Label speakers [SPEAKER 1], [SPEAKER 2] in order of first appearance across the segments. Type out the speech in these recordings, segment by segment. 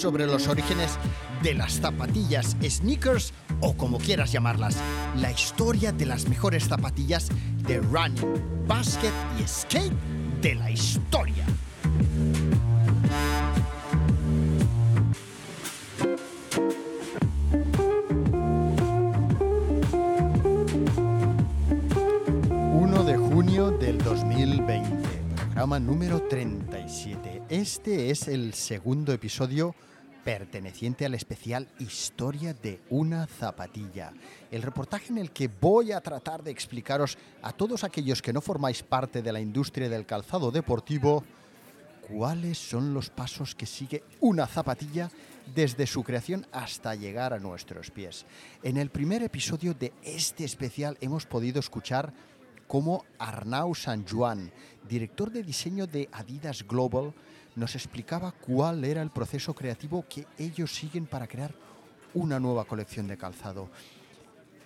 [SPEAKER 1] sobre los orígenes de las zapatillas, sneakers o como quieras llamarlas. La historia de las mejores zapatillas de running, basket y skate de la historia. de junio del 2020, programa número 37. Este es el segundo episodio perteneciente al especial Historia de una zapatilla, el reportaje en el que voy a tratar de explicaros a todos aquellos que no formáis parte de la industria del calzado deportivo cuáles son los pasos que sigue una zapatilla desde su creación hasta llegar a nuestros pies. En el primer episodio de este especial hemos podido escuchar cómo Arnau San Juan, director de diseño de Adidas Global, nos explicaba cuál era el proceso creativo que ellos siguen para crear una nueva colección de calzado.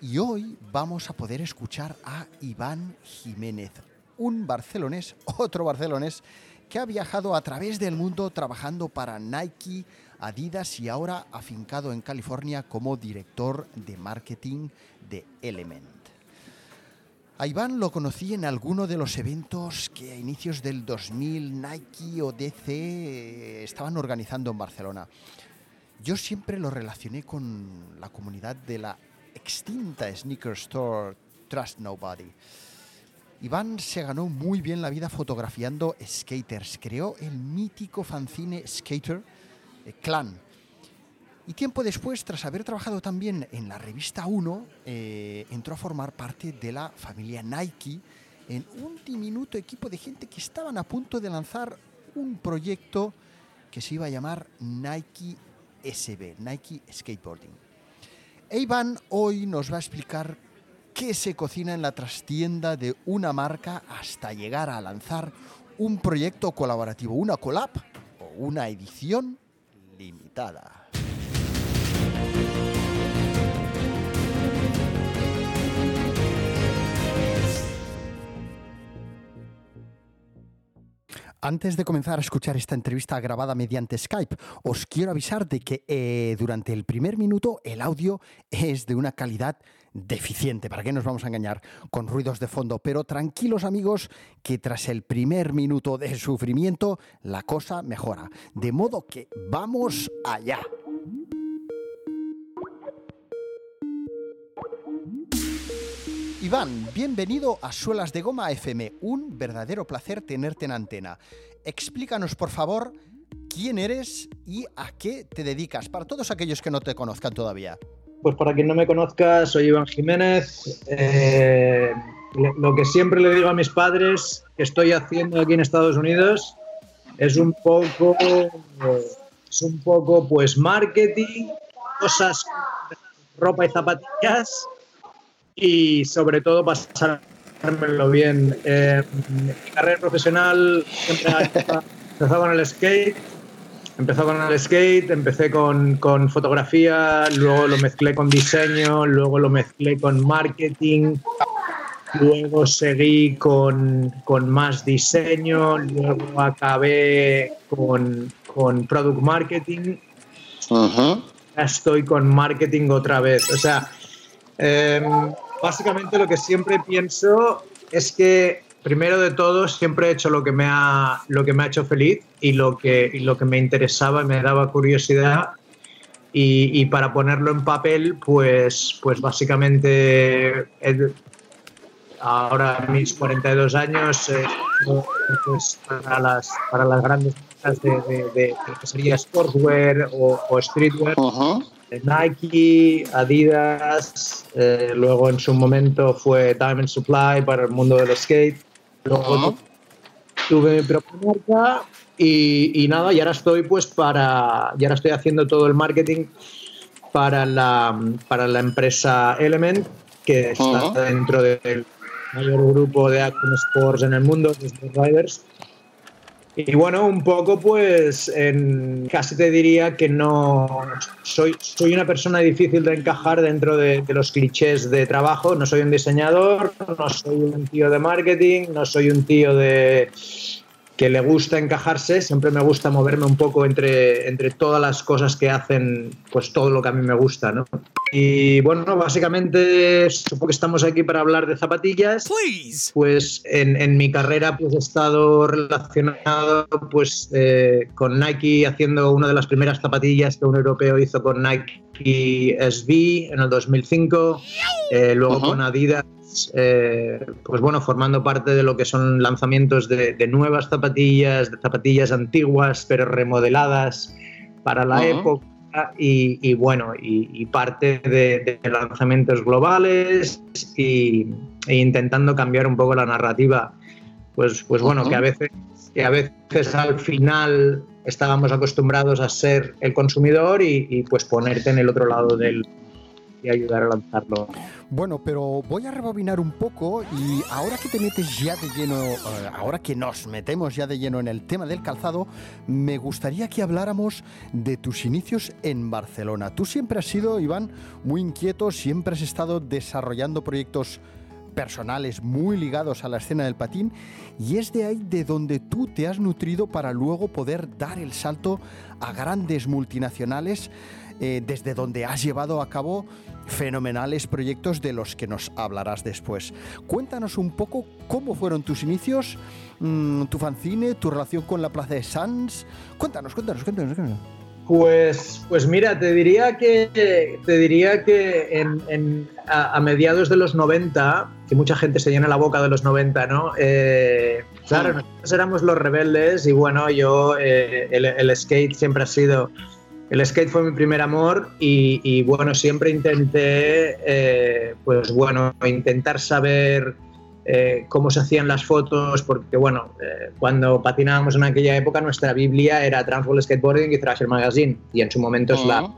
[SPEAKER 1] Y hoy vamos a poder escuchar a Iván Jiménez, un barcelonés, otro barcelonés, que ha viajado a través del mundo trabajando para Nike, Adidas y ahora afincado en California como director de marketing de Element. A Iván lo conocí en alguno de los eventos que a inicios del 2000 Nike o DC estaban organizando en Barcelona. Yo siempre lo relacioné con la comunidad de la extinta sneaker store Trust Nobody. Iván se ganó muy bien la vida fotografiando skaters. Creó el mítico fanzine Skater eh, Clan, y tiempo después, tras haber trabajado también en la revista 1, eh, entró a formar parte de la familia Nike en un diminuto equipo de gente que estaban a punto de lanzar un proyecto que se iba a llamar Nike SB, Nike Skateboarding. E hoy nos va a explicar qué se cocina en la trastienda de una marca hasta llegar a lanzar un proyecto colaborativo, una collab o una edición limitada. Antes de comenzar a escuchar esta entrevista grabada mediante Skype, os quiero avisar de que eh, durante el primer minuto el audio es de una calidad deficiente, ¿para qué nos vamos a engañar? Con ruidos de fondo, pero tranquilos amigos que tras el primer minuto de sufrimiento la cosa mejora. De modo que vamos allá. Iván, bienvenido a Suelas de Goma FM. Un verdadero placer tenerte en antena. Explícanos, por favor, quién eres y a qué te dedicas, para todos aquellos que no te conozcan todavía.
[SPEAKER 2] Pues para quien no me conozca, soy Iván Jiménez. Eh, lo que siempre le digo a mis padres que estoy haciendo aquí en Estados Unidos es un poco, es un poco, pues marketing, cosas, ropa y zapatillas y sobre todo pasármelo bien. Eh, mi carrera profesional siempre empezó con el skate, empezó con el skate, empecé con, con, fotografía, luego lo mezclé con diseño, luego lo mezclé con marketing, luego seguí con, con más diseño, luego acabé con, con product marketing. Ya estoy con marketing otra vez. O sea, Em, básicamente lo que siempre pienso es que primero de todo siempre he hecho lo que me ha, lo que me ha hecho feliz y lo que, lo que me interesaba y me daba curiosidad. Y, para ponerlo en papel pues, pues básicamente ahora mis 42 años eh, pues para, las, para las grandes de, de, de, que sería sportswear o, streetwear Nike, Adidas, eh, luego en su momento fue Diamond Supply para el mundo del skate. Luego tuve mi propia marca y, nada, y ahora estoy pues para, y ahora estoy haciendo todo el marketing para la, para la empresa Element, que está dentro del mayor grupo de Action Sports en el mundo, los Riders. Y bueno, un poco pues en, casi te diría que no soy, soy una persona difícil de encajar dentro de, los clichés de trabajo. No soy un diseñador, no soy un tío de marketing, no soy un tío de, que le gusta encajarse, siempre me gusta moverme un poco entre, entre todas las cosas que hacen, pues todo lo que a mí me gusta, ¿no? Y bueno, básicamente supongo que estamos aquí para hablar de zapatillas. Pues en, en, mi carrera pues he estado relacionado pues eh, con Nike haciendo una de las primeras zapatillas que un europeo hizo con Nike SB en el 2005, eh, luego con Adidas eh, pues bueno, formando parte de lo que son lanzamientos de, nuevas zapatillas, de zapatillas antiguas pero remodeladas para la época y, bueno, y, parte de, lanzamientos globales y, e intentando cambiar un poco la narrativa. Pues, pues bueno, que a veces que a veces al final estábamos acostumbrados a ser el consumidor y, pues ponerte en el otro lado del, y ayudar a lanzarlo.
[SPEAKER 1] Bueno, pero voy a rebobinar un poco y ahora que te metes ya de lleno, eh, ahora que nos metemos ya de lleno en el tema del calzado, me gustaría que habláramos de tus inicios en Barcelona. Tú siempre has sido, Iván, muy inquieto, siempre has estado desarrollando proyectos personales muy ligados a la escena del patín y es de ahí de donde tú te has nutrido para luego poder dar el salto a grandes multinacionales eh, desde donde has llevado a cabo fenomenales proyectos de los que nos hablarás después. Cuéntanos un poco cómo fueron tus inicios, mm, tu fanzine, tu relación con la Plaza de Sanz. Cuéntanos, cuéntanos, cuéntanos. cuéntanos.
[SPEAKER 2] Pues, pues mira, te diría que, te diría que a, mediados de los 90, que mucha gente se llena la boca de los 90, ¿no? Eh, claro, nosotros éramos los rebeldes y bueno, yo, eh, el, skate siempre ha sido el skate fue mi primer amor y, bueno, siempre intenté, eh, pues bueno, intentar saber eh, cómo se hacían las fotos, porque bueno, eh, cuando patinábamos en aquella época nuestra Biblia era Transworld Skateboarding y Thrasher Magazine y en su momento es la...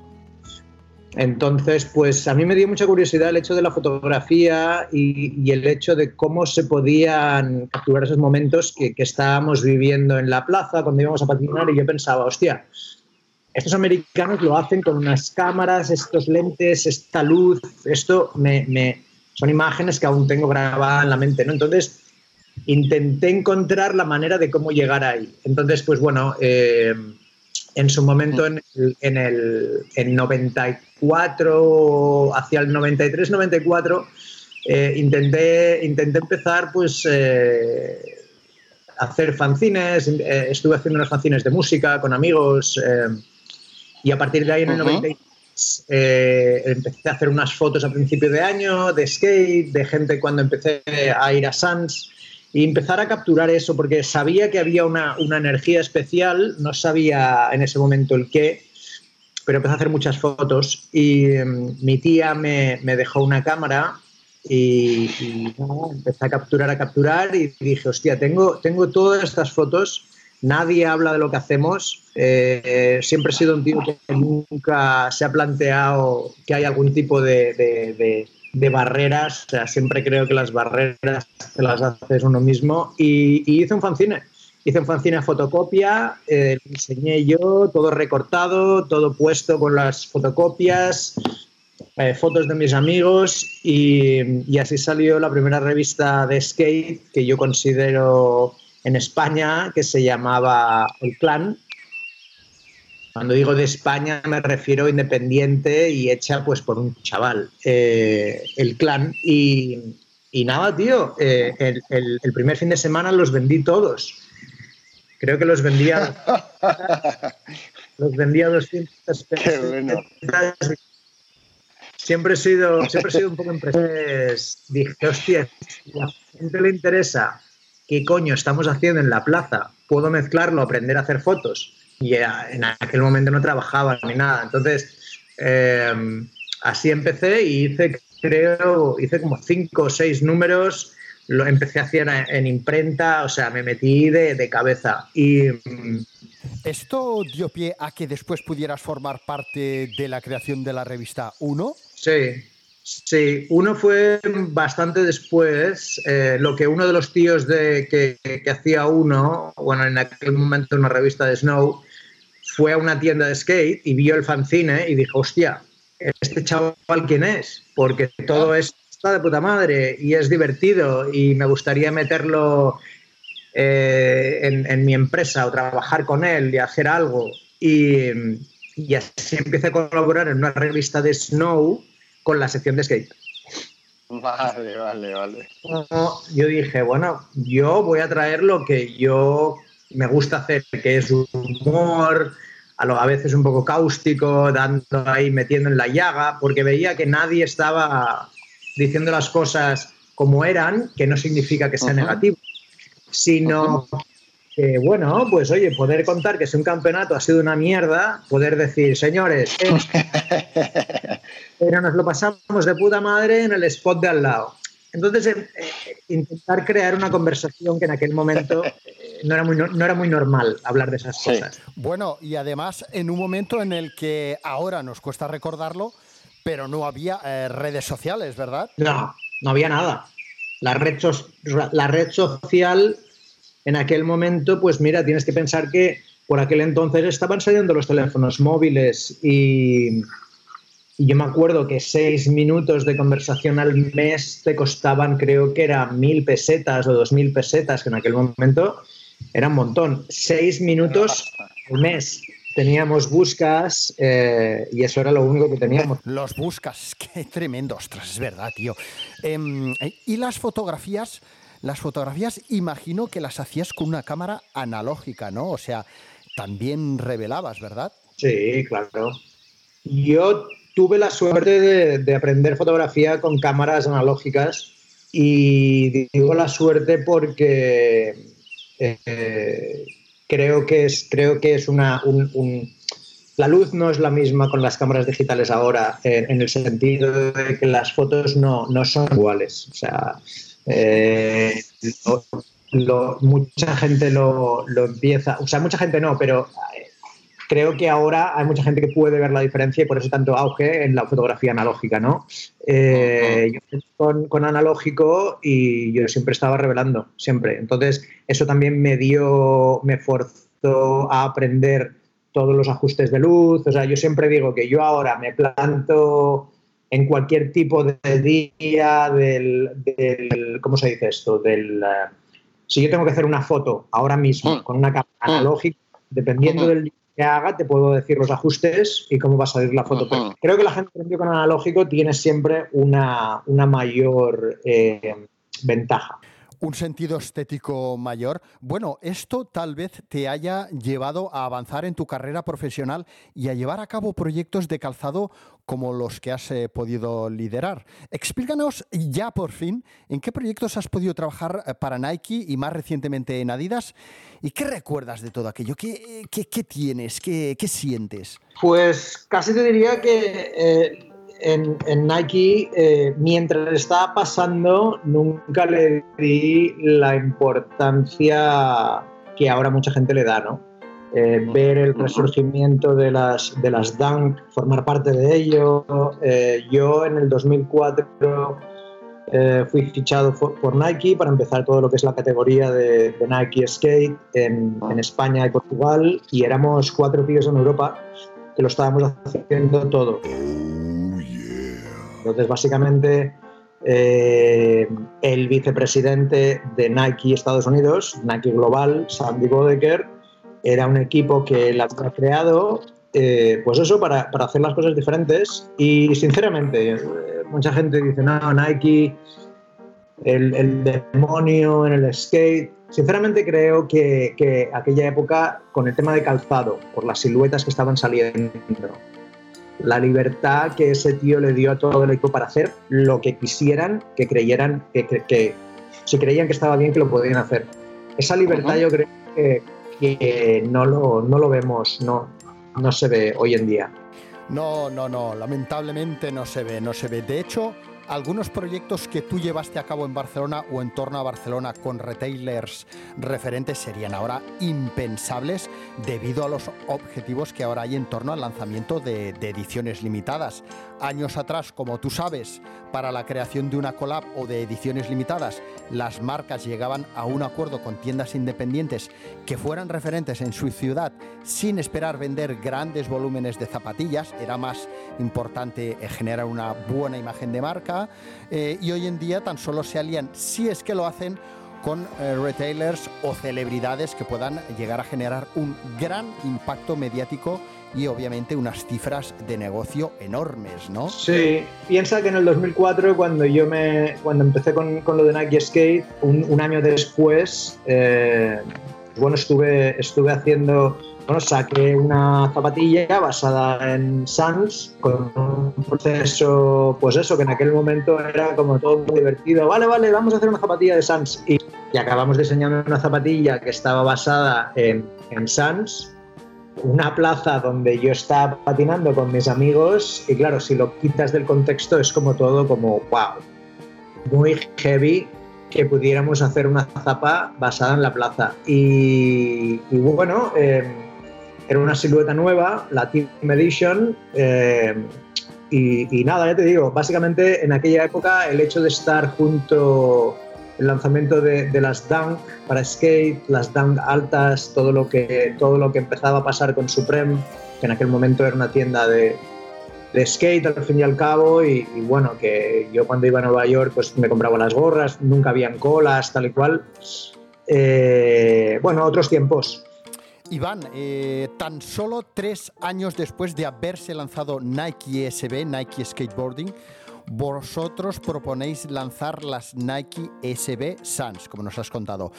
[SPEAKER 2] Entonces, pues a mí me dio mucha curiosidad el hecho de la fotografía y, el hecho de cómo se podían capturar esos momentos que, que, estábamos viviendo en la plaza cuando íbamos a patinar y yo pensaba, hostia, estos americanos lo hacen con unas cámaras, estos lentes, esta luz, esto me, son imágenes que aún tengo grabadas en la mente, ¿no? Entonces, intenté encontrar la manera de cómo llegar ahí. Entonces, pues bueno, eh, en su momento, en el, 94, hacia el 93, 94, eh, intenté, intenté empezar, pues... Eh, hacer fanzines, estuve haciendo unos fanzines de música con amigos, y a partir de ahí, en el 96, eh, empecé a hacer unas fotos a principio de año de skate, de gente cuando empecé a ir a Sans y empezar a capturar eso, porque sabía que había una, una energía especial, no sabía en ese momento el qué, pero empecé a hacer muchas fotos y em, mi tía me, me, dejó una cámara y, y empecé a capturar, a capturar y dije, hostia, tengo, tengo todas estas fotos nadie habla de lo que hacemos. Eh, siempre he sido un tío que nunca se ha planteado que hay algún tipo de, barreras. O sea, siempre creo que las barreras te las haces uno mismo. Y, hice un fanzine. Hice un fanzine a fotocopia, eh, lo diseñé yo, todo recortado, todo puesto con las fotocopias, eh, fotos de mis amigos y, y así salió la primera revista de skate que yo considero en España que se llamaba El Clan. Cuando digo de España me refiero independiente y hecha pues por un chaval, eh, El Clan. Y, nada, tío, eh, el, primer fin de semana los vendí todos. Creo que los vendía... los vendía 200 pesos. Siempre he sido, siempre he sido un poco empresario. Dije, hostia, a la gente le interesa ¿qué coño estamos haciendo en la plaza? ¿Puedo mezclarlo, aprender a hacer fotos? Y en aquel momento no trabajaba ni nada. Entonces, em, así empecé y hice, creo, hice como cinco o seis números. Lo empecé a hacer en imprenta, o sea, me metí de, de cabeza. Y. Mm,
[SPEAKER 1] ¿Esto dio pie a que después pudieras formar parte de la creación de la revista 1?
[SPEAKER 2] Sí, Sí, uno fue bastante después, eh, lo que uno de los tíos de, que, hacía uno, bueno, en aquel momento una revista de Snow, fue a una tienda de skate y vio el fanzine y dijo, hostia, ¿este chaval quién es? Porque todo es está de puta madre y es divertido y me gustaría meterlo eh, en, mi empresa o trabajar con él y hacer algo y, y así empecé a colaborar en una revista de Snow con la sección de skate.
[SPEAKER 3] Vale, vale, vale.
[SPEAKER 2] Yo dije, bueno, yo voy a traer lo que yo me gusta hacer, que es humor, a, veces un poco cáustico, dando ahí, metiendo en la llaga, porque veía que nadie estaba diciendo las cosas como eran, que no significa que sea negativo, sino que, bueno, pues oye, poder contar que si un campeonato ha sido una mierda, poder decir, señores, pero nos lo pasamos de puta madre en el spot de al lado. Entonces, eh, eh, intentar crear una conversación que en aquel momento eh, no, era muy, no, era muy normal hablar de esas cosas.
[SPEAKER 1] Bueno, y además en un momento en el que ahora nos cuesta recordarlo, pero no había redes sociales, ¿verdad?
[SPEAKER 2] No, no había nada. La red, la red social en aquel momento, pues mira, tienes que pensar que por aquel entonces estaban saliendo los teléfonos móviles y y yo me acuerdo que seis minutos de conversación al mes te costaban, creo que era mil pesetas o dos mil pesetas, que en aquel momento era un montón. Seis minutos al mes. Teníamos buscas eh, y eso era lo único que teníamos.
[SPEAKER 1] Los buscas, qué tremendo, ostras, es verdad, tío. Em, y las fotografías, las fotografías imagino que las hacías con una cámara analógica, ¿no? O sea, también revelabas, ¿verdad?
[SPEAKER 2] Sí, claro. Yo tuve la suerte de, aprender fotografía con cámaras analógicas y digo la suerte porque eh, creo que es, creo que es una... la luz no es la misma con las cámaras digitales ahora, en el sentido de que las fotos no, son iguales. O sea, eh, mucha gente lo, empieza, o sea, mucha gente no, pero creo que ahora hay mucha gente que puede ver la diferencia y por eso tanto auge en la fotografía analógica, ¿no? Eh, yo con, con, analógico y yo siempre estaba revelando, siempre. Entonces, eso también me dio, me forzó a aprender todos los ajustes de luz. O sea, yo siempre digo que yo ahora me planto en cualquier tipo de día del, del ¿cómo se dice esto? Del, eh, si yo tengo que hacer una foto ahora mismo mm. con una cámara mm. analógica, dependiendo del día que haga, te puedo decir los ajustes y cómo va a salir la foto. creo que la gente que con analógico tiene siempre una, una mayor eh, ventaja
[SPEAKER 1] un sentido estético mayor. Bueno, esto tal vez te haya llevado a avanzar en tu carrera profesional y a llevar a cabo proyectos de calzado como los que has eh, podido liderar. Explícanos ya por fin en qué proyectos has podido trabajar eh, para Nike y más recientemente en Adidas y qué recuerdas de todo aquello, qué, qué, tienes, qué, qué, sientes.
[SPEAKER 2] Pues casi te diría que... Eh, en, Nike, eh, mientras estaba pasando, nunca le di la importancia que ahora mucha gente le da, ¿no? Eh, ver el resurgimiento de las, de las Dunk, formar parte de ello. Eh, yo en el 2004 fui fichado por, Nike para empezar todo lo que es la categoría de, Nike Skate en, en, España y Portugal y éramos cuatro tíos en Europa que lo estábamos haciendo todo. Entonces, básicamente, eh, el vicepresidente de Nike Estados Unidos, Nike Global, Sandy Bodeker, era un equipo que la había creado, eh, pues eso, para, para, hacer las cosas diferentes. Y sinceramente, eh, mucha gente dice, no, Nike, el, el, demonio en el skate. Sinceramente creo que, que aquella época, con el tema de calzado, por las siluetas que estaban saliendo, la libertad que ese tío le dio a todo el equipo para hacer lo que quisieran, que creyeran, que, que, si creían que estaba bien, que lo podían hacer. Esa libertad yo creo que, que, no, lo, no lo vemos, no, no se ve hoy en día.
[SPEAKER 1] No, no, no, lamentablemente no se ve, no se ve. De hecho, algunos proyectos que tú llevaste a cabo en Barcelona o en torno a Barcelona con retailers referentes serían ahora impensables debido a los objetivos que ahora hay en torno al lanzamiento de, ediciones limitadas. Años atrás, como tú sabes, para la creación de una collab o de ediciones limitadas, las marcas llegaban a un acuerdo con tiendas independientes que fueran referentes en su ciudad sin esperar vender grandes volúmenes de zapatillas. Era más importante eh, generar una buena imagen de marca eh, y hoy en día tan solo se alían, si es que lo hacen, con eh, retailers o celebridades que puedan llegar a generar un gran impacto mediático y obviamente unas cifras de negocio enormes, ¿no?
[SPEAKER 2] Sí, piensa que en el 2004 cuando yo me cuando empecé con, con lo de Nike Skate, un, año después, eh, bueno, estuve, estuve haciendo, bueno, saqué una zapatilla basada en Sans con un proceso, pues eso, que en aquel momento era como todo muy divertido. Vale, vale, vamos a hacer una zapatilla de Sans. Y, y acabamos diseñando una zapatilla que estaba basada en, en Sans una plaza donde yo estaba patinando con mis amigos y claro, si lo quitas del contexto es como todo como wow, muy heavy que pudiéramos hacer una zapa basada en la plaza. Y, bueno, eh, era una silueta nueva, la Team Edition. Eh, y, y, nada, ya te digo, básicamente en aquella época el hecho de estar junto el lanzamiento de, las Dunk para skate, las Dunk altas, todo lo, que, todo lo que empezaba a pasar con Supreme, que en aquel momento era una tienda de, skate al fin y al cabo, y, y, bueno, que yo cuando iba a Nueva York pues me compraba las gorras, nunca habían colas, tal y cual. Eh, bueno, otros tiempos.
[SPEAKER 1] Iván, eh, tan solo tres años después de haberse lanzado Nike SB, Nike Skateboarding, vosotros proponéis lanzar las Nike SB Sans, como nos has contado.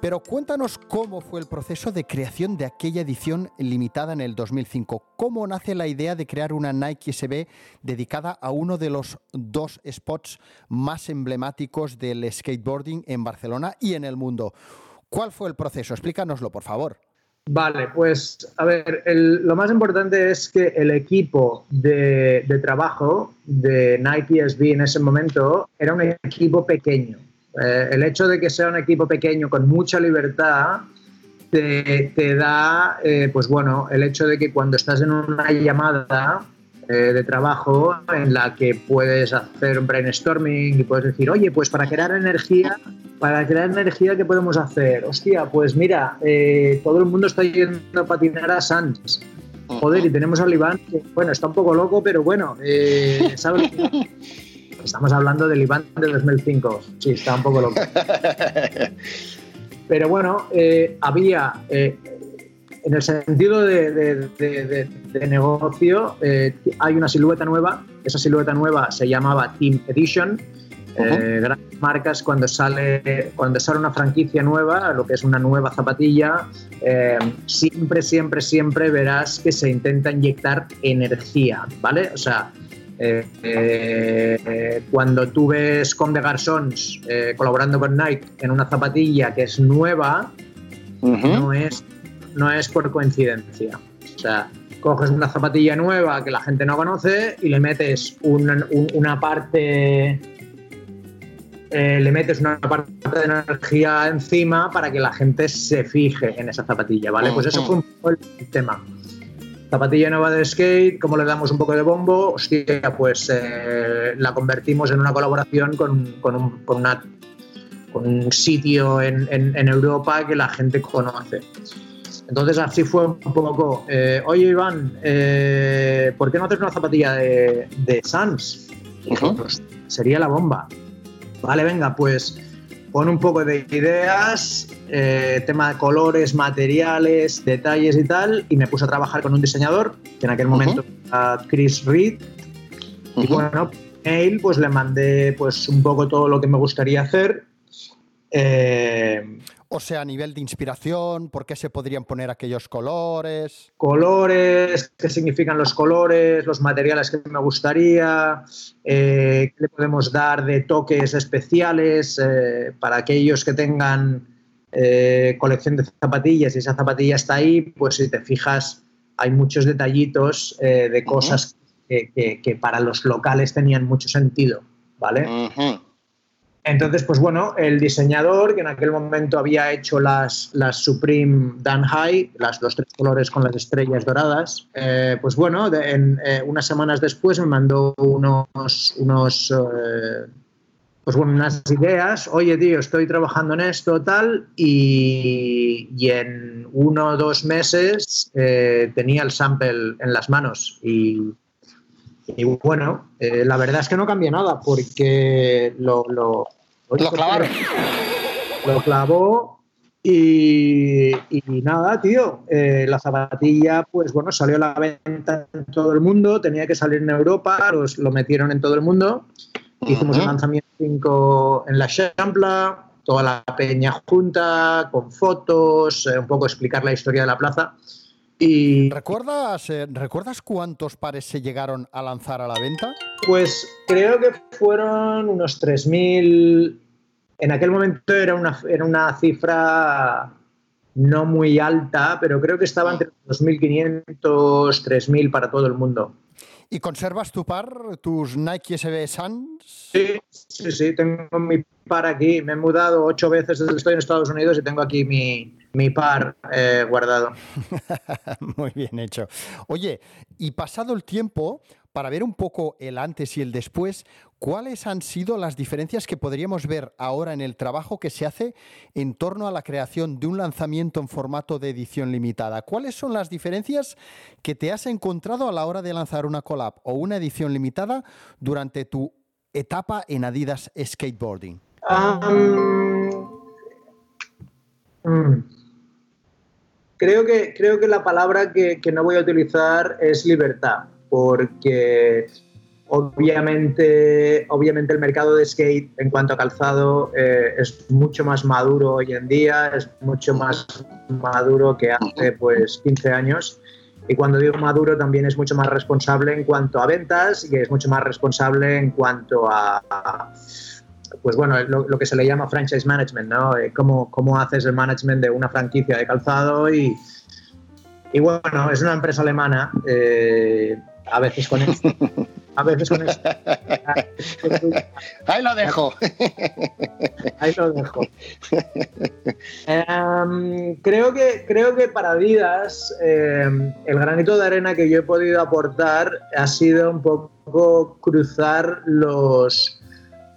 [SPEAKER 1] Pero cuéntanos cómo fue el proceso de creación de aquella edición limitada en el 2005. ¿Cómo nace la idea de crear una Nike SB dedicada a uno de los dos spots más emblemáticos del skateboarding en Barcelona y en el mundo? ¿Cuál fue el proceso? Explícanoslo, por favor.
[SPEAKER 2] Vale, pues a ver, el, lo más importante es que el equipo de, trabajo de Nike SB en ese momento era un equipo pequeño. Eh, el hecho de que sea un equipo pequeño con mucha libertad te, te da, eh, pues bueno, el hecho de que cuando estás en una llamada eh, de trabajo en la que puedes hacer un brainstorming y puedes decir, oye, pues para crear energía, para crear energía, ¿qué podemos hacer? Hostia, pues mira, eh, todo el mundo está yendo a patinar a Sans. Joder, y tenemos al Iván, que bueno, está un poco loco, pero bueno, eh, ¿sabes? Estamos hablando del Iván de 2005. Sí, está un poco loco. Pero bueno, eh, había eh, en el sentido de, de, de, de negocio, eh, hay una silueta nueva. Esa silueta nueva se llamaba Team Edition. Uh -huh. eh, grandes marcas cuando sale cuando sale una franquicia nueva, lo que es una nueva zapatilla, eh, siempre, siempre, siempre verás que se intenta inyectar energía, ¿vale? O sea, eh, cuando tú ves Comme de Garçons colaborando con Nike en una zapatilla que es nueva, uh -huh. no es no es por coincidencia. O sea, coges una zapatilla nueva que la gente no conoce y le metes un, un, una parte. Eh, le metes una parte de energía encima para que la gente se fije en esa zapatilla, ¿vale? Pues eso fue un poco el tema. Zapatilla nueva de skate, ¿cómo le damos un poco de bombo? Hostia, pues eh, la convertimos en una colaboración con, con, un, con, una, con un sitio en, en, en Europa que la gente conoce. Entonces así fue un poco, eh, oye Iván, ¿por qué no haces una zapatilla de, de Sans? Uh -huh. pues, sería la bomba. Vale, venga, pues pon un poco de ideas, eh, tema de colores, materiales, detalles y tal, y me puse a trabajar con un diseñador, que en aquel momento era uh -huh. Chris Reed, uh -huh. y bueno, mail pues le mandé pues un poco todo lo que me gustaría hacer.
[SPEAKER 1] Eh, o sea, a nivel de inspiración, ¿por qué se podrían poner aquellos colores?
[SPEAKER 2] Colores, qué significan los colores, los materiales que me gustaría, eh, qué le podemos dar de toques especiales eh, para aquellos que tengan eh, colección de zapatillas y esa zapatilla está ahí, pues si te fijas hay muchos detallitos eh, de cosas uh -huh. que, que, que, para los locales tenían mucho sentido, ¿vale? Uh -huh. Entonces, pues bueno, el diseñador que en aquel momento había hecho las, las Supreme Dan High, las, los tres colores con las estrellas doradas, eh, pues bueno, en, eh, unas semanas después me mandó unos, unos eh, pues unas ideas, oye tío, estoy trabajando en esto, tal, y, y en uno o dos meses eh, tenía el sample en las manos y y bueno, eh, la verdad es que no cambia nada porque lo... lo,
[SPEAKER 3] lo clavaron.
[SPEAKER 2] lo clavó y, y nada, tío, eh, la zapatilla, pues bueno, salió a la venta en todo el mundo, tenía que salir en Europa, los, lo metieron en todo el mundo. Hicimos el lanzamiento 5 en la Champla, toda la peña junta, con fotos, eh, un poco explicar la historia de la plaza. Y
[SPEAKER 1] ¿Recuerdas, eh, ¿Recuerdas cuántos pares se llegaron a lanzar a la venta?
[SPEAKER 2] pues creo que fueron unos 3.000. En aquel momento era una, era una cifra no muy alta, pero creo que estaba entre 2.500, 3.000 para todo el mundo.
[SPEAKER 1] ¿Y conservas tu par, tus Nike SB Suns?
[SPEAKER 2] Sí, sí, sí, tengo mi par aquí. Me he mudado ocho veces desde que estoy en Estados Unidos y tengo aquí mi, mi par eh, guardado.
[SPEAKER 1] Muy bien hecho. Oye, y pasado el tiempo, para ver un poco el antes y el después, ¿cuáles han sido las diferencias que podríamos ver ahora en el trabajo que se hace en torno a la creación de un lanzamiento en formato de edición limitada? ¿Cuáles son las diferencias que te has encontrado a la hora de lanzar una collab o una edición limitada durante tu etapa en Adidas Skateboarding?
[SPEAKER 2] Um, mm. Creo, que, creo que la palabra que, no voy a utilizar es libertad, porque obviamente, obviamente el mercado de skate en cuanto a calzado eh, es mucho más maduro hoy en día, es mucho más maduro que hace pues 15 años. Y cuando digo maduro también es mucho más responsable en cuanto a ventas y es mucho más responsable en cuanto a pues bueno, lo, lo, que se le llama franchise management, ¿no? Eh, cómo, cómo haces el management de una franquicia de calzado y, y bueno, es una empresa alemana, eh, a veces con esto, a veces con esto.
[SPEAKER 3] Ahí lo dejo.
[SPEAKER 2] Ahí lo dejo. Um, creo, que, creo que para Adidas eh, el granito de arena que yo he podido aportar ha sido un poco cruzar los,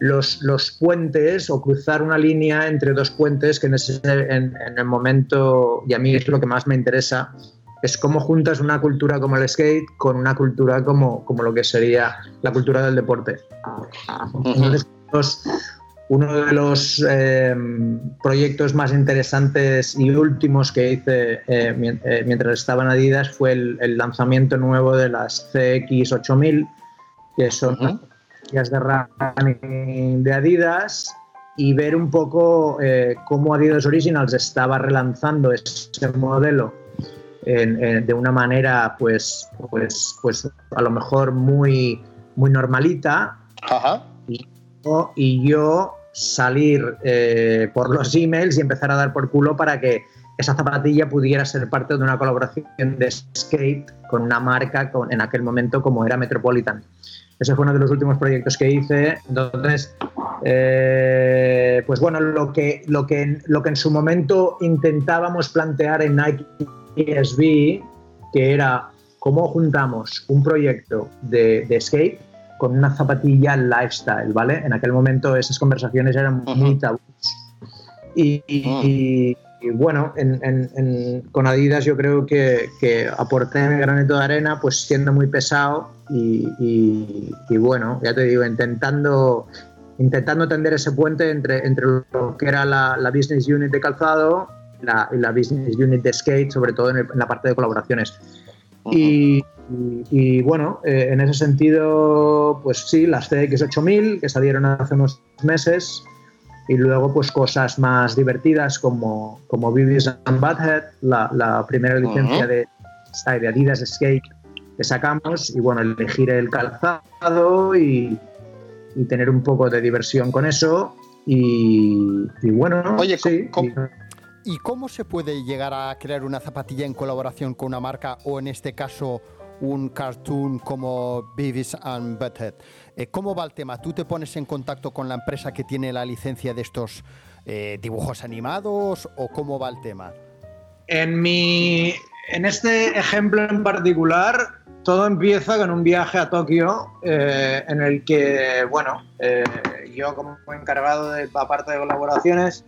[SPEAKER 2] los, los, puentes o cruzar una línea entre dos puentes que en, ese, en, en, el momento, y a mí es lo que más me interesa, es cómo juntas una cultura como el skate con una cultura como, como lo que sería la cultura del deporte. Entonces, uno de los eh, proyectos más interesantes y últimos que hice eh, eh, mientras estaba en Adidas fue el, el, lanzamiento nuevo de las CX8000, que son uh -huh. De running de Adidas, y ver un poco eh, cómo Adidas Originals estaba relanzando ese modelo en, en, de una manera, pues, pues, pues a lo mejor muy, muy normalita.
[SPEAKER 3] Ajá.
[SPEAKER 2] Y, y yo salir eh, por los emails y empezar a dar por culo para que esa zapatilla pudiera ser parte de una colaboración de skate con una marca con, en aquel momento como era Metropolitan. Ese fue uno de los últimos proyectos que hice. Entonces, eh, pues bueno, lo que, lo, que, lo que en su momento intentábamos plantear en Nike ESB, que era cómo juntamos un proyecto de, de, skate con una zapatilla lifestyle, ¿vale? En aquel momento esas conversaciones eran muy tabús. Y, y, -huh. y, y bueno, en, en, en, con Adidas yo creo que, que, aporté mi granito de arena, pues siendo muy pesado y, bueno, ya te digo, intentando, intentando tender ese puente entre, entre lo que era la, la business unit de calzado la, la, business unit de skate, sobre todo en, el, en la parte de colaboraciones. Uh -huh. y, y, y, bueno, eh, en ese sentido, pues sí, las CX8000 que salieron hace unos meses y luego pues cosas más divertidas como, como Beavis and Butthead, la, la primera licencia uh -huh. de, de Adidas Skate que sacamos y bueno, elegir el calzado y, y tener un poco de diversión con eso y, y bueno,
[SPEAKER 3] Oye,
[SPEAKER 2] sí,
[SPEAKER 3] ¿cómo,
[SPEAKER 1] ¿Y cómo se puede llegar a crear una zapatilla en colaboración con una marca o en este caso un cartoon como Beavis and Butthead? Eh, ¿Cómo va el tema? ¿Tú te pones en contacto con la empresa que tiene la licencia de estos eh, dibujos animados o cómo va el tema?
[SPEAKER 2] En mi, en este ejemplo en particular, todo empieza con un viaje a Tokio eh, en el que, bueno, eh, yo como encargado de la parte de colaboraciones,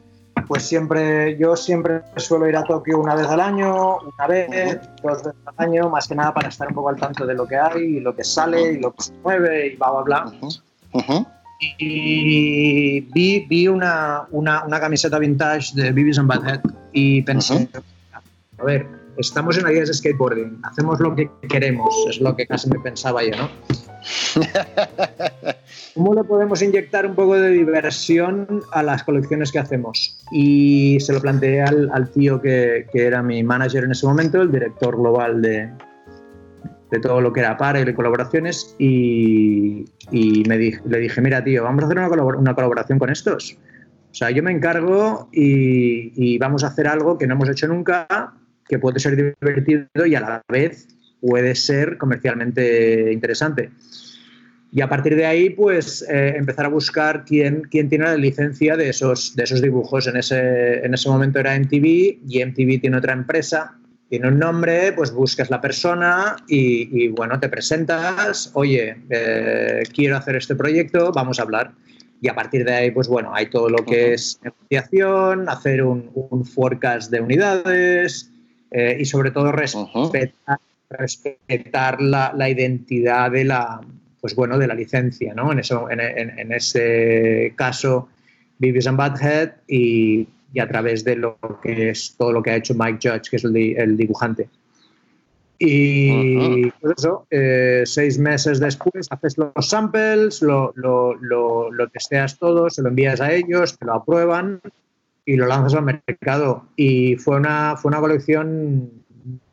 [SPEAKER 2] pues siempre, yo siempre suelo ir a Tokio una vez al año, una vez, dos veces al año, más que nada para estar un poco al tanto de lo que hay, y lo que sale, y lo que se mueve, y bla, bla, bla. Uh -huh. Uh -huh. y vi, vi una, una, una, camiseta vintage de Beavis and Butthead y pensé, a ver, estamos en la de skateboarding, hacemos lo que queremos, es lo que casi me pensaba yo, ¿no? ¿Cómo le podemos inyectar un poco de diversión a las colecciones que hacemos? Y se lo planteé al, al tío que, que, era mi manager en ese momento, el director global de, de todo lo que era para y colaboraciones, y, y me le dije, mira, tío, vamos a hacer una, una, colaboración con estos. O sea, yo me encargo y, y vamos a hacer algo que no hemos hecho nunca, que puede ser divertido y a la vez puede ser comercialmente interesante. Y a partir de ahí, pues eh, empezar a buscar quién, quién tiene la licencia de esos, de esos dibujos. En ese, en ese momento era MTV y MTV tiene otra empresa, tiene un nombre, pues buscas la persona y, y bueno, te presentas, oye, eh, quiero hacer este proyecto, vamos a hablar. Y a partir de ahí, pues bueno, hay todo lo que es negociación, hacer un, un forecast de unidades eh, y sobre todo respetar, respetar la, la identidad de la, pues bueno, de la licencia, ¿no? En, eso, en, en, en ese caso, Beavis and Butthead y, y, a través de lo que es todo lo que ha hecho Mike Judge, que es el, el dibujante. Y uh -huh. pues eso, eh, seis meses después haces los samples, lo, lo, lo, lo, testeas todo, se lo envías a ellos, te lo aprueban y lo lanzas al mercado. Y fue una, fue una colección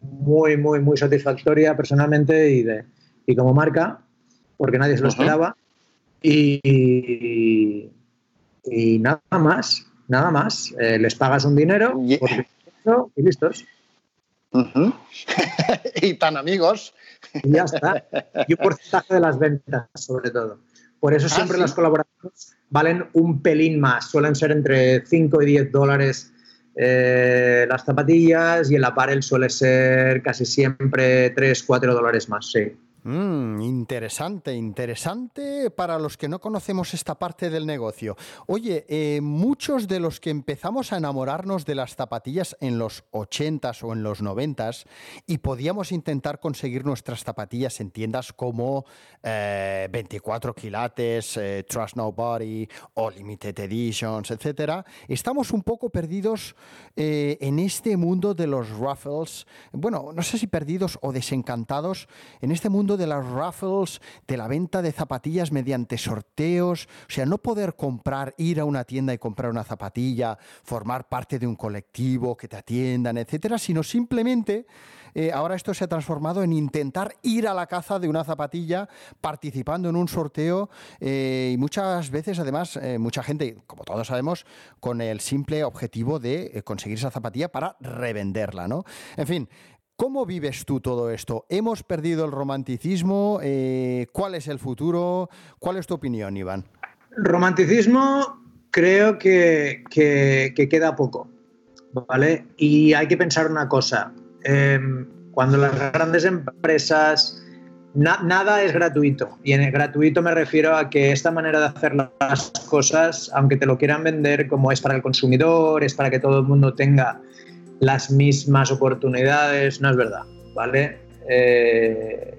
[SPEAKER 2] muy, muy, muy satisfactoria personalmente y, de, y como marca porque nadie se lo esperaba. Y, y, nada más, nada más. Eh, les pagas un dinero y, y listos.
[SPEAKER 3] Uh -huh. y tan amigos.
[SPEAKER 2] Y ya está. Y un porcentaje de las ventas, sobre todo. Por eso siempre ah, ¿sí? las colaboraciones valen un pelín más. Suelen ser entre 5 y 10 dólares eh, las zapatillas y el apparel suele ser casi siempre 3, 4 dólares más, sí.
[SPEAKER 1] Mm, interesante, interesante para los que no conocemos esta parte del negocio. Oye, eh, muchos de los que empezamos a enamorarnos de las zapatillas en los 80s o en los 90s y podíamos intentar conseguir nuestras zapatillas en tiendas como eh, 24 quilates, eh, Trust Nobody o Limited Editions, etcétera, estamos un poco perdidos eh, en este mundo de los ruffles. Bueno, no sé si perdidos o desencantados en este mundo de las raffles, de la venta de zapatillas mediante sorteos, o sea, no poder comprar, ir a una tienda y comprar una zapatilla, formar parte de un colectivo que te atiendan, etcétera, sino simplemente eh, ahora esto se ha transformado en intentar ir a la caza de una zapatilla participando en un sorteo eh, y muchas veces, además, eh, mucha gente, como todos sabemos, con el simple objetivo de conseguir esa zapatilla para revenderla, ¿no? En fin, ¿Cómo vives tú todo esto? ¿Hemos perdido el romanticismo? Eh, ¿Cuál es el futuro? ¿Cuál es tu opinión, Iván?
[SPEAKER 2] Romanticismo creo que, que, que queda poco, ¿vale? Y hay que pensar una cosa. Eh, cuando las grandes empresas... Na, nada es gratuito. Y en el gratuito me refiero a que esta manera de hacer las cosas, aunque te lo quieran vender como es para el consumidor, es para que todo el mundo tenga las mismas oportunidades, no es verdad, ¿vale? Eh,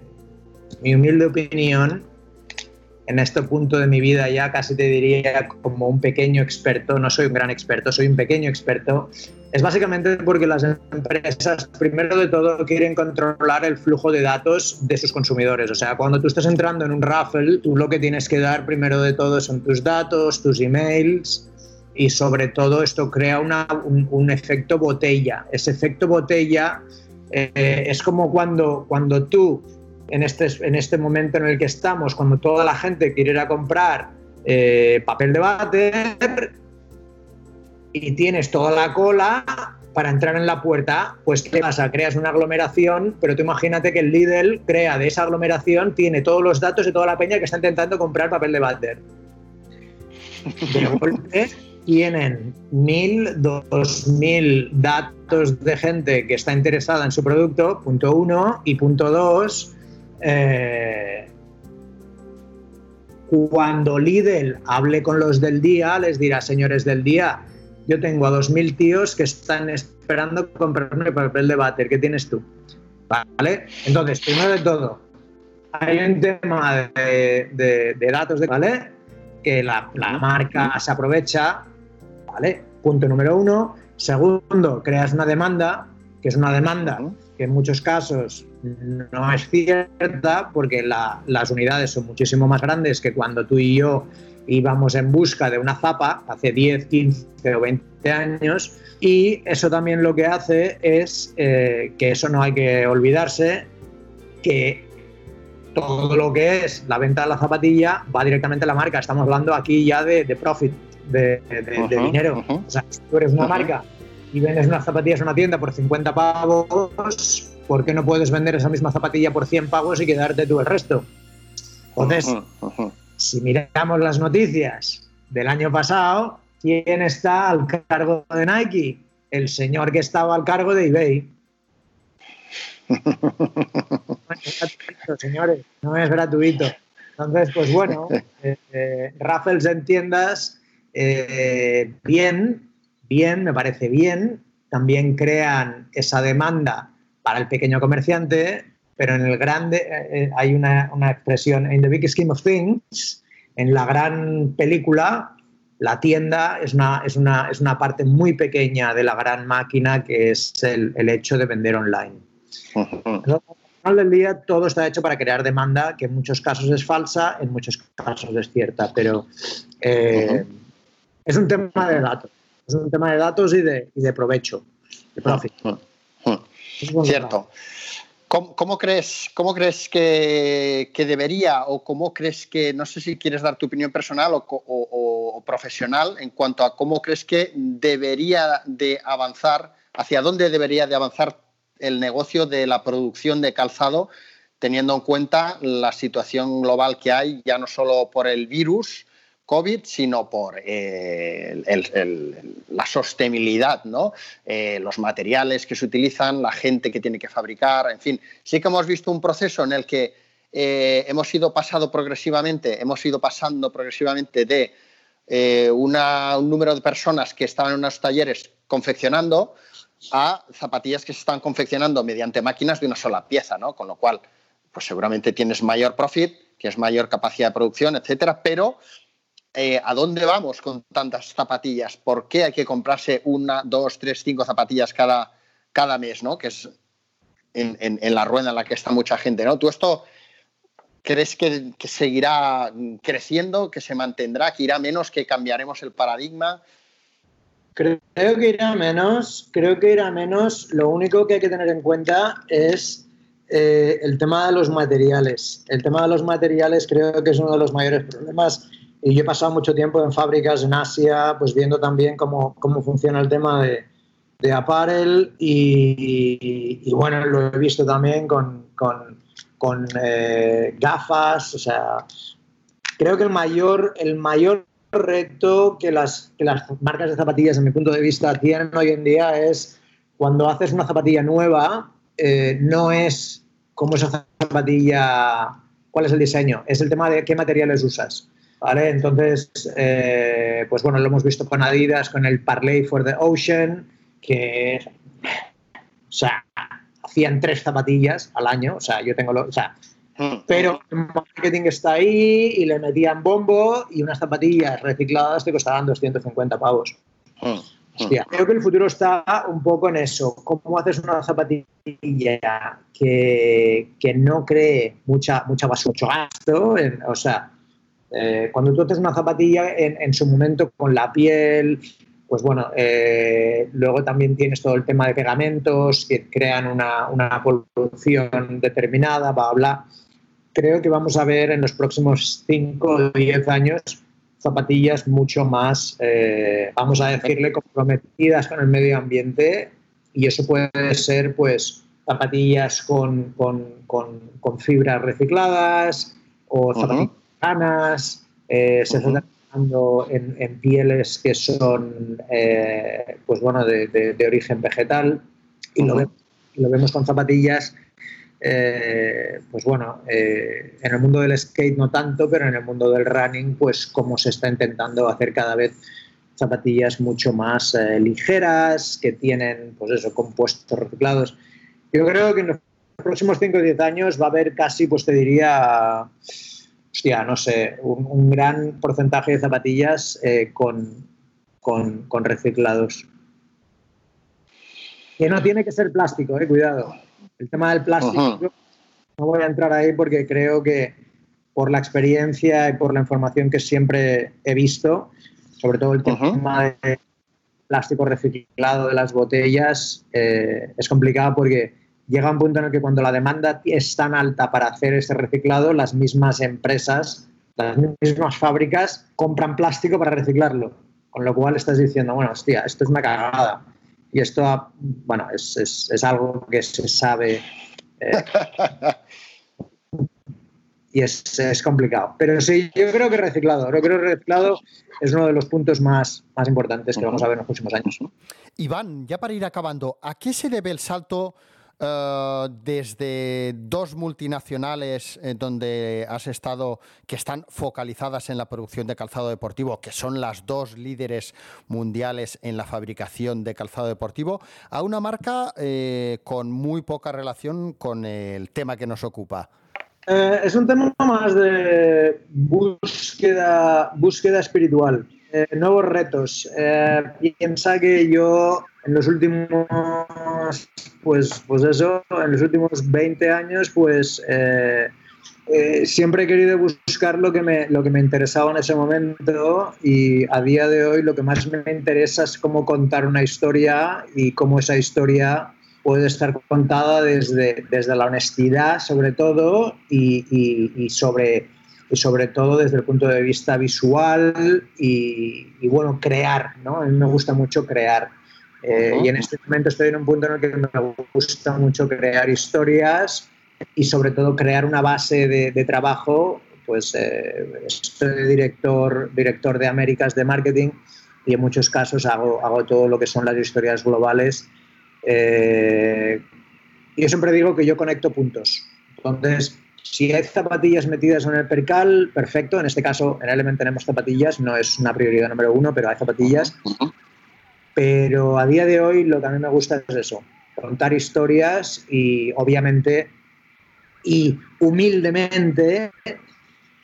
[SPEAKER 2] mi humilde opinión, en este punto de mi vida ya casi te diría como un pequeño experto, no soy un gran experto, soy un pequeño experto, es básicamente porque las empresas, primero de todo, quieren controlar el flujo de datos de sus consumidores. O sea, cuando tú estás entrando en un raffle, tú lo que tienes que dar primero de todo son tus datos, tus emails, y sobre todo esto crea un, efecto botella. Ese efecto botella eh, es como cuando, cuando tú, en este, en este momento en el que estamos, cuando toda la gente quiere ir a comprar eh, papel de váter y tienes toda la cola para entrar en la puerta, pues ¿qué pasa? Creas una aglomeración, pero tú imagínate que el Lidl crea de esa aglomeración, tiene todos los datos de toda la peña que está intentando comprar papel de váter. De tienen mil, dos mil datos de gente que está interesada en su producto, punto uno, y punto dos, eh, cuando Lidl hable con los del día, les dirá, señores del día, yo tengo a dos mil tíos que están esperando comprarme papel de váter, ¿qué tienes tú? ¿Vale? Entonces, primero de todo, hay un tema de, datos, de, ¿vale? que la, marca se aprovecha, ¿vale? Punto número uno. Segundo, creas una demanda, que es una demanda que en muchos casos no es cierta porque las unidades son muchísimo más grandes que cuando tú y yo íbamos en busca de una zapa hace 10, 15 o 20 años y eso también lo que hace es eh, que eso no hay que olvidarse, que todo lo que es la venta de la zapatilla va directamente a la marca. Estamos hablando aquí ya de, profit, de, dinero. O sea, si tú eres una marca y vendes unas zapatillas en una tienda por 50 pavos, ¿por qué no puedes vender esa misma zapatilla por 100 pavos y quedarte tú el resto? Entonces, si miramos las noticias del año pasado, ¿quién está al cargo de Nike? El señor que estaba al cargo de eBay. señores, no es gratuito. Entonces, pues bueno, eh, eh, Raffles en tiendas, eh, bien, bien, me parece bien. También crean esa demanda para el pequeño comerciante, pero en el grande eh, eh, hay una, una, expresión, in the big scheme of things, en la gran película, la tienda es una, es una, es una parte muy pequeña de la gran máquina que es el, el hecho de vender online. Al final del día todo está hecho para crear demanda, que en muchos casos es falsa, en muchos casos es cierta, pero eh, es un tema de datos, es un tema de datos y de, y de provecho, de profit.
[SPEAKER 1] Cierto. ¿Cómo, crees, cómo crees que, debería o cómo crees que, no sé si quieres dar tu opinión personal o, profesional en cuanto a cómo crees que debería de avanzar, hacia dónde debería de avanzar el negocio de la producción de calzado, teniendo en cuenta la situación global que hay, ya no solo por el virus, COVID, sino por eh, la sostenibilidad, ¿no? Eh, los materiales que se utilizan, la gente que tiene que fabricar, en fin. Sí que hemos visto un proceso en el que eh, hemos ido pasando progresivamente, hemos ido pasando progresivamente de un número de personas que estaban en unos talleres confeccionando a zapatillas que se están confeccionando mediante máquinas de una sola pieza, ¿no? Con lo cual, pues seguramente tienes mayor profit, que es mayor capacidad de producción, etcétera, pero eh, ¿a dónde vamos con tantas zapatillas? ¿Por qué hay que comprarse una, dos, tres, cinco zapatillas cada, cada mes, ¿no? Que es en, la rueda en la que está mucha gente, ¿no? ¿Tú esto crees que, seguirá creciendo, que se mantendrá, que irá menos, que cambiaremos el paradigma?
[SPEAKER 2] Creo que irá menos, creo que irá menos. Lo único que hay que tener en cuenta es eh, el tema de los materiales. El tema de los materiales creo que es uno de los mayores problemas y yo he pasado mucho tiempo en fábricas en Asia, pues viendo también cómo, cómo funciona el tema de, de apparel y, bueno, lo he visto también con, con, eh, gafas, o sea, creo que el mayor, el mayor reto que las, que las marcas de zapatillas, en mi punto de vista, tienen hoy en día es cuando haces una zapatilla nueva, eh, no es cómo esa zapatilla, cuál es el diseño, es el tema de qué materiales usas. ¿Vale? Entonces, eh, pues bueno, lo hemos visto con Adidas, con el Parley for the Ocean, que, o sea, hacían tres zapatillas al año, o sea, yo tengo, lo, o sea, mm. pero el marketing está ahí y le metían bombo y unas zapatillas recicladas te costaban 250 pavos. Mm. Hostia, creo que el futuro está un poco en eso. ¿Cómo haces una zapatilla que, que no cree mucha, mucha basura, mucho gasto? o sea, eh, cuando tú haces una zapatilla en, su momento con la piel, pues bueno, eh, luego también tienes todo el tema de pegamentos que crean una, una polución determinada, bla, bla. Creo que vamos a ver en los próximos 5 o 10 años zapatillas mucho más, eh, vamos a decirle, comprometidas con el medio ambiente y eso puede ser pues zapatillas con, con, con, fibras recicladas o zapatillas eh, se están trabajando en, pieles que son, eh, pues bueno, de, origen vegetal y, lo vemos, con zapatillas eh, pues bueno, en el mundo del skate no tanto, pero en el mundo del running, pues como se está intentando hacer cada vez zapatillas mucho más ligeras, que tienen, pues eso, compuestos reciclados. Yo creo que en los próximos 5 o 10 años va a haber casi, pues te diría, hostia, no sé, un, gran porcentaje de zapatillas eh, con, reciclados. Que no tiene que ser plástico, eh, cuidado. El tema del plástico, no voy a entrar ahí porque creo que por la experiencia y por la información que siempre he visto, sobre todo el tema de plástico reciclado de las botellas, eh, es complicado porque llega un punto en el que cuando la demanda es tan alta para hacer ese reciclado, las mismas empresas, las mismas fábricas compran plástico para reciclarlo. Con lo cual estás diciendo, bueno, hostia, esto es una cagada. Y esto, bueno, es, algo que se sabe. Eh, y es, complicado. Pero sí, yo creo que reciclado. Yo creo reciclado es uno de los puntos más, más importantes que vamos a ver en los próximos años.
[SPEAKER 1] Iván, ya para ir acabando, ¿a qué se debe el salto eh, desde dos multinacionales eh, donde has estado que están focalizadas en la producción de calzado deportivo, que son las dos líderes mundiales en la fabricación de calzado deportivo, a una marca eh, con muy poca relación con el tema que nos ocupa?
[SPEAKER 2] es un tema más de búsqueda, búsqueda espiritual, nuevos retos. piensa que yo en los últimos, pues, pues eso, en los últimos 20 años, pues eh, eh, siempre he querido buscar lo que, me, lo que me interesaba en ese momento y a día de hoy lo que más me interesa es cómo contar una historia y cómo esa historia puede estar contada desde, desde la honestidad sobre todo y, y, sobre, y sobre todo desde el punto de vista visual y, y bueno, crear, ¿no? A mí me gusta mucho crear. Eh, y en este momento estoy en un punto en el que me gusta mucho crear historias y sobre todo crear una base de, trabajo. Pues eh, soy director, director de Américas de marketing y en muchos casos hago, hago todo lo que son las historias globales. Eh, yo siempre digo que yo conecto puntos. Entonces, si hay zapatillas metidas en el percal, perfecto. En este caso, en Element tenemos zapatillas, no es una prioridad número uno, pero hay zapatillas. Pero a día de hoy lo que a mí me gusta es eso, contar historias y obviamente y humildemente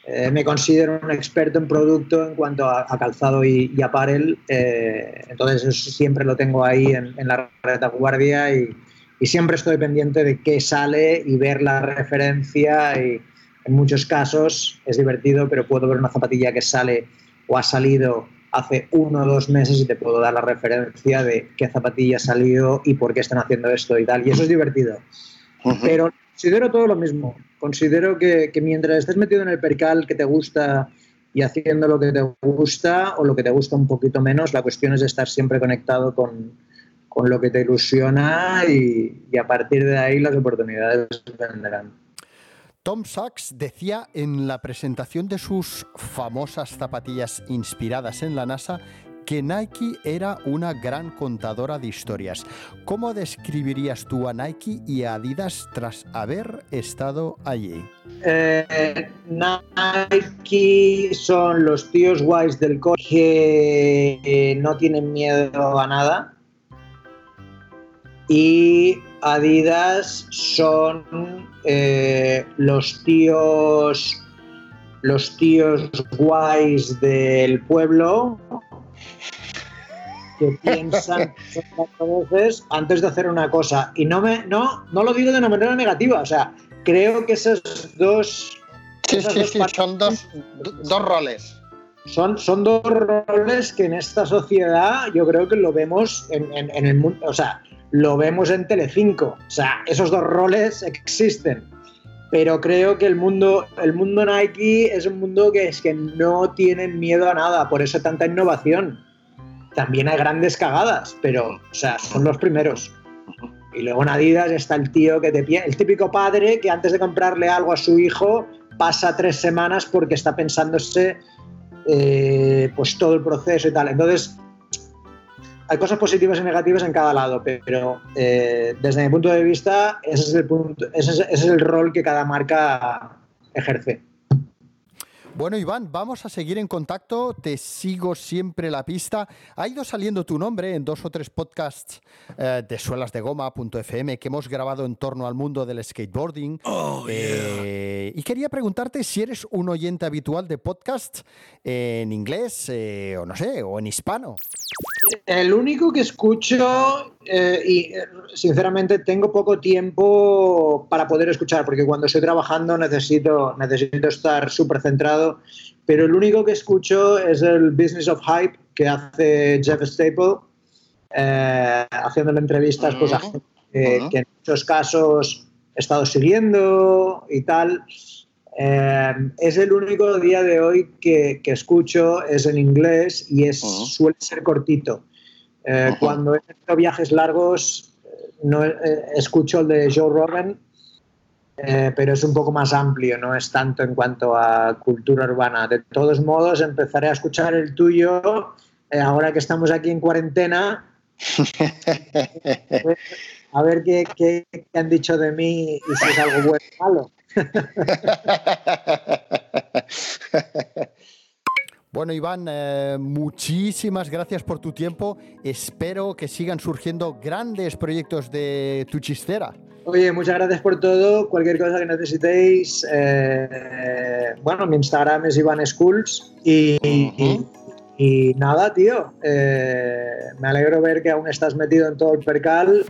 [SPEAKER 2] eh, me considero un experto en producto en cuanto a, calzado y, y apparel, eh, entonces eso siempre lo tengo ahí en, la retaguardia y, y siempre estoy pendiente de qué sale y ver la referencia y en muchos casos es divertido, pero puedo ver una zapatilla que sale o ha salido hace uno o dos meses y te puedo dar la referencia de qué zapatilla ha salido y por qué están haciendo esto y tal. Y eso es divertido. Pero considero todo lo mismo. Considero que, mientras estés metido en el percal que te gusta y haciendo lo que te gusta o lo que te gusta un poquito menos, la cuestión es estar siempre conectado con, con lo que te ilusiona y, y a partir de ahí las oportunidades vendrán.
[SPEAKER 1] Tom Sachs decía en la presentación de sus famosas zapatillas inspiradas en la NASA que Nike era una gran contadora de historias. ¿Cómo describirías tú a Nike y a Adidas tras haber estado allí?
[SPEAKER 2] Eh, Nike son los tíos guays del coche que no tienen miedo a nada. Y Adidas son eh, los tíos los tíos guays del pueblo que piensan veces antes de hacer una cosa. Y no me no no lo digo de una manera negativa o sea creo que esos dos
[SPEAKER 3] sí, sí, sí, son dos, dos roles.
[SPEAKER 2] Son, son dos roles que en esta sociedad yo creo que lo vemos en, en el mundo o sea lo vemos en Telecinco. O sea, esos dos roles existen. Pero creo que el mundo, el mundo Nike es un mundo que es que no tienen miedo a nada, por eso tanta innovación. También hay grandes cagadas, pero o sea, son los primeros. Y luego en Adidas está el tío que te el típico padre que antes de comprarle algo a su hijo pasa tres semanas porque está pensándose eh, pues todo el proceso y tal. Entonces, hay cosas positivas y negativas en cada lado, pero eh, desde mi punto de vista, ese es, el punto, ese es, el rol que cada marca ejerce.
[SPEAKER 1] Bueno, Iván, vamos a seguir en contacto. Te sigo siempre la pista. Ha ido saliendo tu nombre en dos o tres podcasts eh, de suelas de goma.fm que hemos grabado en torno al mundo del skateboarding.
[SPEAKER 4] Oh,
[SPEAKER 1] eh, y quería preguntarte si eres un oyente habitual de podcasts en inglés eh, o no sé, o en hispano.
[SPEAKER 2] El único que escucho, y sinceramente tengo poco tiempo para poder escuchar, porque cuando estoy trabajando necesito, necesito estar súper centrado, pero el único que escucho es el Business of Hype que hace Jeff Staple, eh, haciéndole entrevistas pues, a gente que, en muchos casos he estado siguiendo y tal. Eh, es el único día de hoy que, que, escucho, es en inglés y es, suele ser cortito. Eh, cuando he hecho viajes largos, no escucho el de Joe Rogan, eh, pero es un poco más amplio, no es tanto en cuanto a cultura urbana. De todos modos, empezaré a escuchar el tuyo eh, ahora que estamos aquí en cuarentena. a ver qué, qué, han dicho de mí y si es algo bueno o malo.
[SPEAKER 1] Bueno, Iván, eh, muchísimas gracias por tu tiempo. Espero que sigan surgiendo grandes proyectos de tu chistera.
[SPEAKER 2] Oye, muchas gracias por todo. Cualquier cosa que necesitéis, eh, bueno, mi Instagram es Iván Schools y, y, nada, tío. Eh, me alegro ver que aún estás metido en todo el percal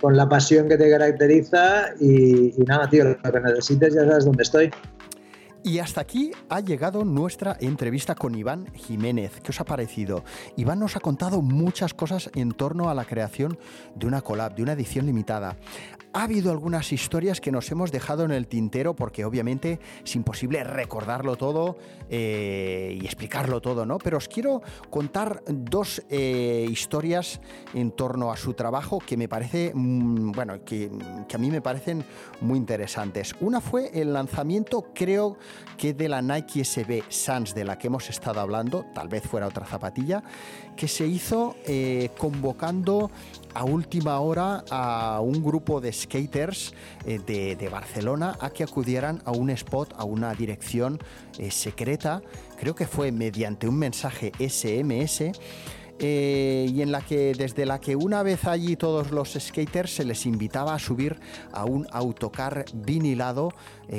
[SPEAKER 2] con la pasión que te caracteriza y, y nada, tío, lo que necesites ya sabes dónde estoy.
[SPEAKER 1] Y hasta aquí ha llegado nuestra entrevista con Iván Jiménez. ¿Qué os ha parecido? Iván nos ha contado muchas cosas en torno a la creación de una collab, de una edición limitada. Ha habido algunas historias que nos hemos dejado en el tintero porque obviamente es imposible recordarlo todo eh, y explicarlo todo, ¿no? Pero os quiero contar dos eh, historias en torno a su trabajo que me parece, mm, bueno, que, a mí me parecen muy interesantes. Una fue el lanzamiento, creo que de la Nike SB Sans de la que hemos estado hablando, tal vez fuera otra zapatilla, que se hizo eh, convocando a última hora a un grupo de skaters eh, de, Barcelona a que acudieran a un spot, a una dirección eh, secreta, creo que fue mediante un mensaje SMS. Eh, y en la que desde la que una vez allí todos los skaters se les invitaba a subir a un autocar vinilado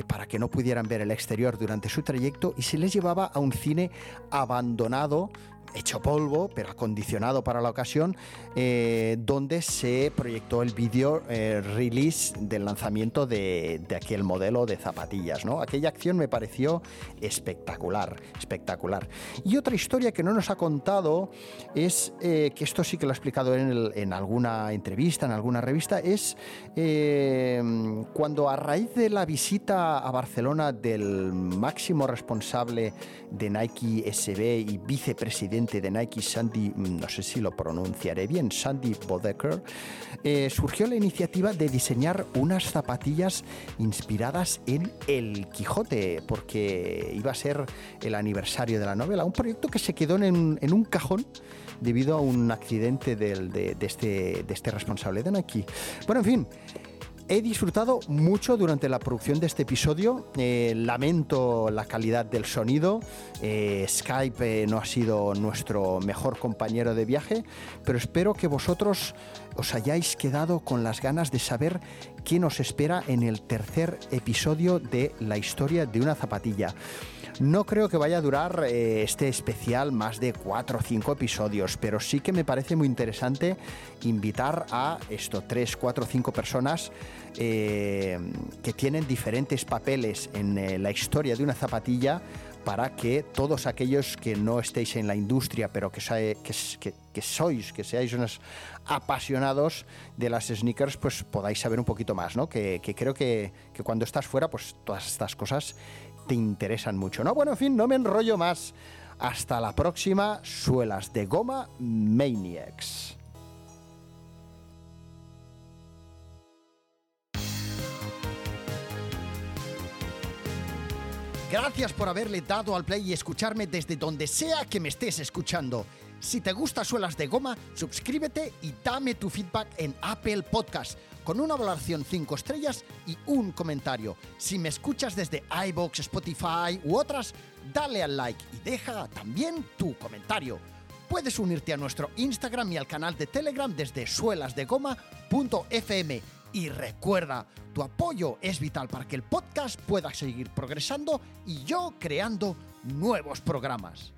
[SPEAKER 1] para que no pudieran ver el exterior durante su trayecto y se les llevaba a un cine abandonado hecho polvo, pero acondicionado para la ocasión, eh, donde se proyectó el vídeo eh, release del lanzamiento de, aquel modelo de zapatillas. ¿no? Aquella acción me pareció espectacular, espectacular. Y otra historia que no nos ha contado es, eh, que esto sí que lo ha explicado en, en, alguna entrevista, en alguna revista, es cuando a raíz de la visita a Barcelona del máximo responsable de Nike SB y vicepresidente de Nike, Sandy, mm, no sé si lo pronunciaré bien, Sandy Bodecker, eh, surgió la iniciativa de diseñar unas zapatillas inspiradas en El Quijote, porque iba a ser el aniversario de la novela, un proyecto que se quedó en, un cajón debido a un accidente de, este, de este responsable de Nike. Bueno, en fin. He disfrutado mucho durante la producción de este episodio. Eh, lamento la calidad del sonido. Eh, Skype eh, no ha sido nuestro mejor compañero de viaje, pero espero que vosotros os hayáis quedado con las ganas de saber qué nos espera en el tercer episodio de La historia de una zapatilla. No creo que vaya a durar este especial más de cuatro o cinco episodios, pero sí que me parece muy interesante invitar a estos tres, cuatro o cinco personas eh, que tienen diferentes papeles en eh, la historia de una zapatilla para que todos aquellos que no estéis en la industria, pero que, que, sois, que seáis unos apasionados de las sneakers, pues podáis saber un poquito más, ¿no? Que, creo que, que, cuando estás fuera, pues todas estas cosas te interesan mucho, ¿no? Bueno, en fin, no me enrollo más. Hasta la próxima, suelas de goma Maniacs. Gracias por haberle dado al play y escucharme desde donde sea que me estés escuchando. Si te gusta Suelas de Goma, suscríbete y dame tu feedback en Apple Podcast con una valoración 5 estrellas y un comentario. Si me escuchas desde iBox, Spotify u otras, dale al like y deja también tu comentario. Puedes unirte a nuestro Instagram y al canal de Telegram desde suelasdegoma.fm. Y recuerda, tu apoyo es vital para que el podcast pueda seguir progresando y yo creando nuevos programas.